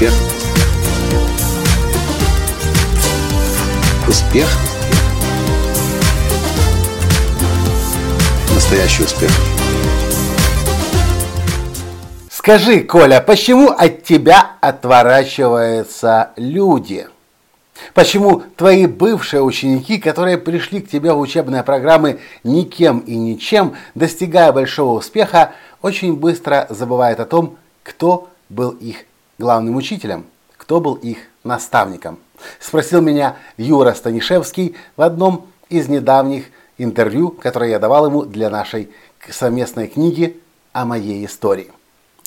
Успех. Успех. Настоящий успех. Скажи, Коля, почему от тебя отворачиваются люди? Почему твои бывшие ученики, которые пришли к тебе в учебные программы никем и ничем, достигая большого успеха, очень быстро забывают о том, кто был их главным учителем, кто был их наставником? Спросил меня Юра Станишевский в одном из недавних интервью, которое я давал ему для нашей совместной книги о моей истории.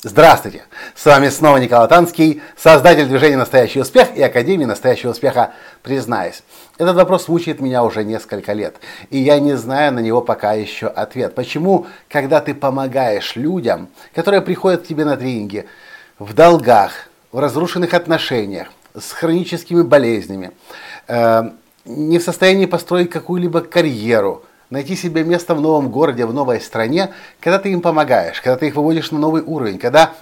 Здравствуйте! С вами снова Николай Танский, создатель движения «Настоящий успех» и Академии «Настоящего успеха». Признаюсь, этот вопрос мучает меня уже несколько лет, и я не знаю на него пока еще ответ. Почему, когда ты помогаешь людям, которые приходят к тебе на тренинги, в долгах, в разрушенных отношениях, с хроническими болезнями, э, не в состоянии построить какую-либо карьеру – найти себе место в новом городе, в новой стране, когда ты им помогаешь, когда ты их выводишь на новый уровень, когда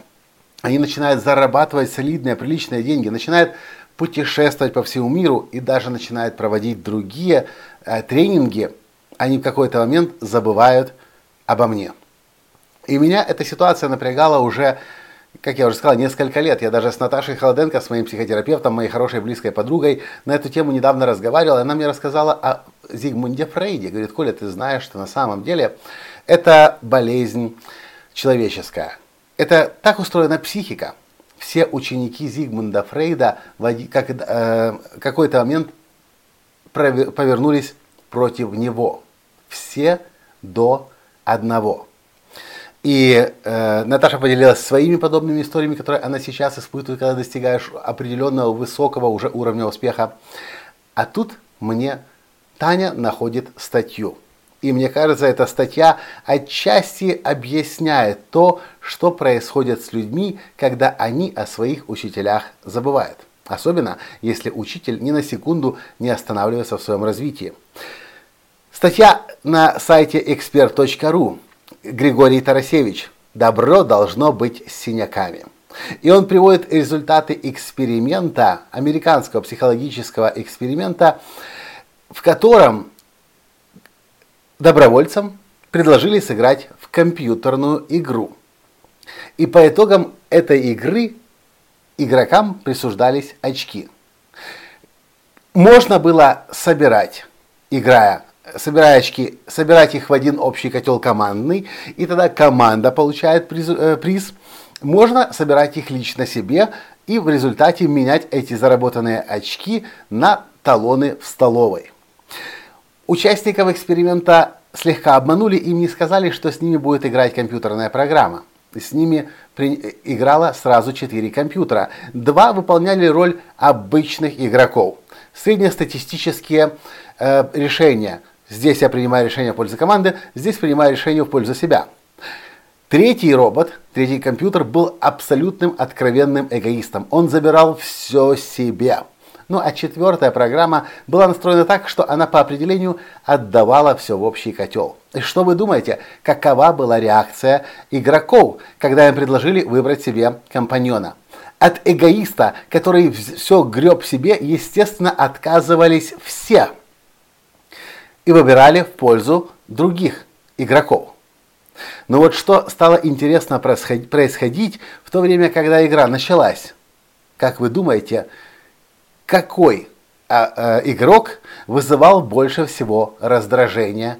они начинают зарабатывать солидные, приличные деньги, начинают путешествовать по всему миру и даже начинают проводить другие э, тренинги, они в какой-то момент забывают обо мне. И меня эта ситуация напрягала уже как я уже сказал, несколько лет. Я даже с Наташей Холоденко, с моим психотерапевтом, моей хорошей близкой подругой, на эту тему недавно разговаривал. Она мне рассказала о Зигмунде Фрейде. Говорит, Коля, ты знаешь, что на самом деле это болезнь человеческая. Это так устроена психика. Все ученики Зигмунда Фрейда в как, э, какой-то момент повернулись против него. Все до одного. И э, Наташа поделилась своими подобными историями, которые она сейчас испытывает, когда достигаешь определенного высокого уже уровня успеха. А тут мне Таня находит статью. И мне кажется, эта статья отчасти объясняет то, что происходит с людьми, когда они о своих учителях забывают. Особенно, если учитель ни на секунду не останавливается в своем развитии. Статья на сайте expert.ru Григорий Тарасевич. Добро должно быть с синяками. И он приводит результаты эксперимента, американского психологического эксперимента, в котором добровольцам предложили сыграть в компьютерную игру. И по итогам этой игры игрокам присуждались очки. Можно было собирать, играя собирая очки, собирать их в один общий котел командный, и тогда команда получает приз, э, приз. Можно собирать их лично себе и в результате менять эти заработанные очки на талоны в столовой. Участников эксперимента слегка обманули, им не сказали, что с ними будет играть компьютерная программа. С ними при... играло сразу четыре компьютера. Два выполняли роль обычных игроков. Среднестатистические э, решения – Здесь я принимаю решение в пользу команды, здесь принимаю решение в пользу себя. Третий робот, третий компьютер был абсолютным откровенным эгоистом. Он забирал все себе. Ну а четвертая программа была настроена так, что она по определению отдавала все в общий котел. И что вы думаете, какова была реакция игроков, когда им предложили выбрать себе компаньона? От эгоиста, который все греб себе, естественно, отказывались все – и выбирали в пользу других игроков. Но вот что стало интересно происходить в то время, когда игра началась? Как вы думаете, какой а, а, игрок вызывал больше всего раздражения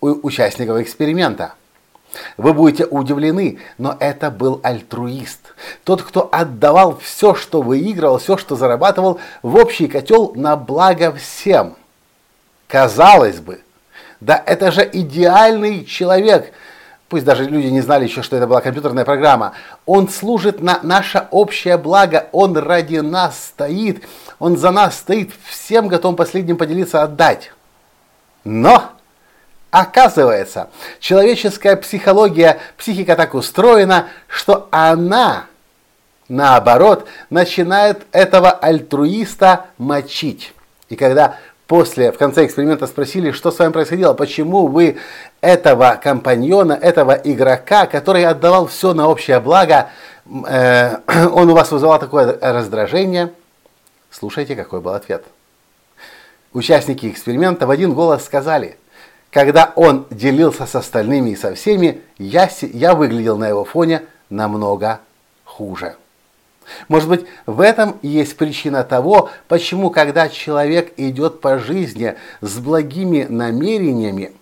у участников эксперимента? Вы будете удивлены, но это был альтруист. Тот, кто отдавал все, что выигрывал, все, что зарабатывал, в общий котел на благо всем – Казалось бы, да это же идеальный человек. Пусть даже люди не знали еще, что это была компьютерная программа. Он служит на наше общее благо. Он ради нас стоит. Он за нас стоит. Всем готов последним поделиться, отдать. Но, оказывается, человеческая психология, психика так устроена, что она, наоборот, начинает этого альтруиста мочить. И когда после, в конце эксперимента спросили, что с вами происходило, почему вы этого компаньона, этого игрока, который отдавал все на общее благо, э, он у вас вызывал такое раздражение, слушайте, какой был ответ. Участники эксперимента в один голос сказали, когда он делился с остальными и со всеми, я, я выглядел на его фоне намного хуже. Может быть, в этом и есть причина того, почему, когда человек идет по жизни с благими намерениями,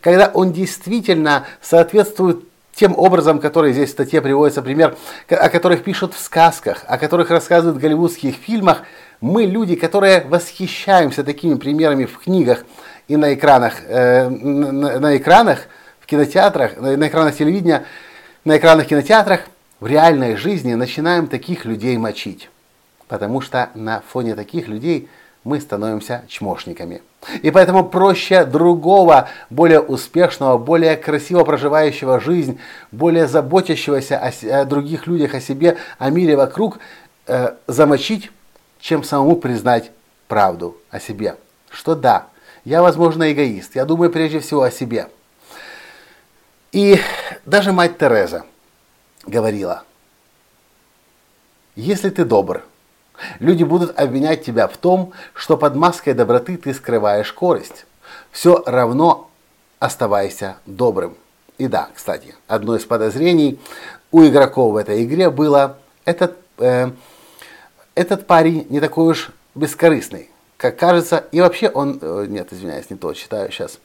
когда он действительно соответствует тем образом, который здесь в статье приводится пример, о которых пишут в сказках, о которых рассказывают в голливудских фильмах, мы люди, которые восхищаемся такими примерами в книгах и на экранах, э, на, на экранах, в кинотеатрах, на, на экранах телевидения, на экранах кинотеатрах, в реальной жизни начинаем таких людей мочить. Потому что на фоне таких людей мы становимся чмошниками. И поэтому проще другого, более успешного, более красиво проживающего жизнь, более заботящегося о, о других людях, о себе, о мире вокруг, э, замочить, чем самому признать правду о себе. Что да, я, возможно, эгоист, я думаю прежде всего о себе. И даже мать Тереза говорила, если ты добр, Люди будут обвинять тебя в том, что под маской доброты ты скрываешь корость. Все равно оставайся добрым. И да, кстати, одно из подозрений у игроков в этой игре было, этот, э, этот парень не такой уж бескорыстный, как кажется. И вообще он, э, нет, извиняюсь, не то читаю сейчас.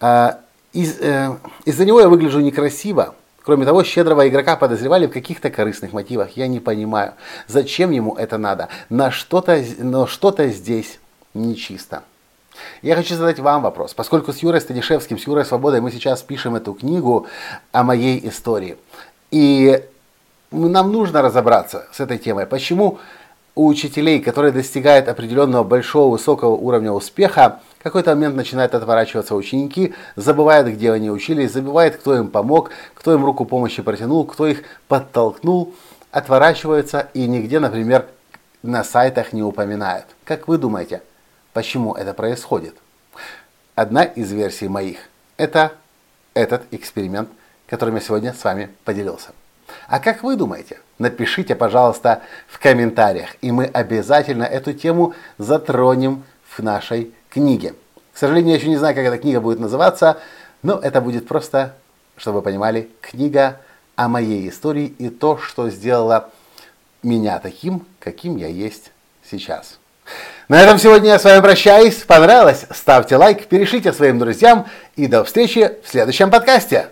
Э, из, э, из-за него я выгляжу некрасиво, Кроме того, щедрого игрока подозревали в каких-то корыстных мотивах. Я не понимаю, зачем ему это надо. На что-то, но что-то здесь нечисто. Я хочу задать вам вопрос. Поскольку с Юрой Станишевским, с Юрой Свободой мы сейчас пишем эту книгу о моей истории. И нам нужно разобраться с этой темой. Почему у учителей, которые достигают определенного большого, высокого уровня успеха, какой-то момент начинают отворачиваться ученики, забывают, где они учились, забывают, кто им помог, кто им руку помощи протянул, кто их подтолкнул, отворачиваются и нигде, например, на сайтах не упоминают. Как вы думаете, почему это происходит? Одна из версий моих – это этот эксперимент, которым я сегодня с вами поделился. А как вы думаете? Напишите, пожалуйста, в комментариях, и мы обязательно эту тему затронем в нашей книге. К сожалению, я еще не знаю, как эта книга будет называться, но это будет просто, чтобы вы понимали, книга о моей истории и то, что сделало меня таким, каким я есть сейчас. На этом сегодня я с вами прощаюсь. Понравилось? Ставьте лайк, перешлите своим друзьям и до встречи в следующем подкасте.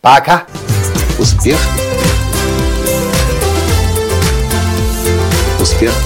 Пока! Успех! Успех!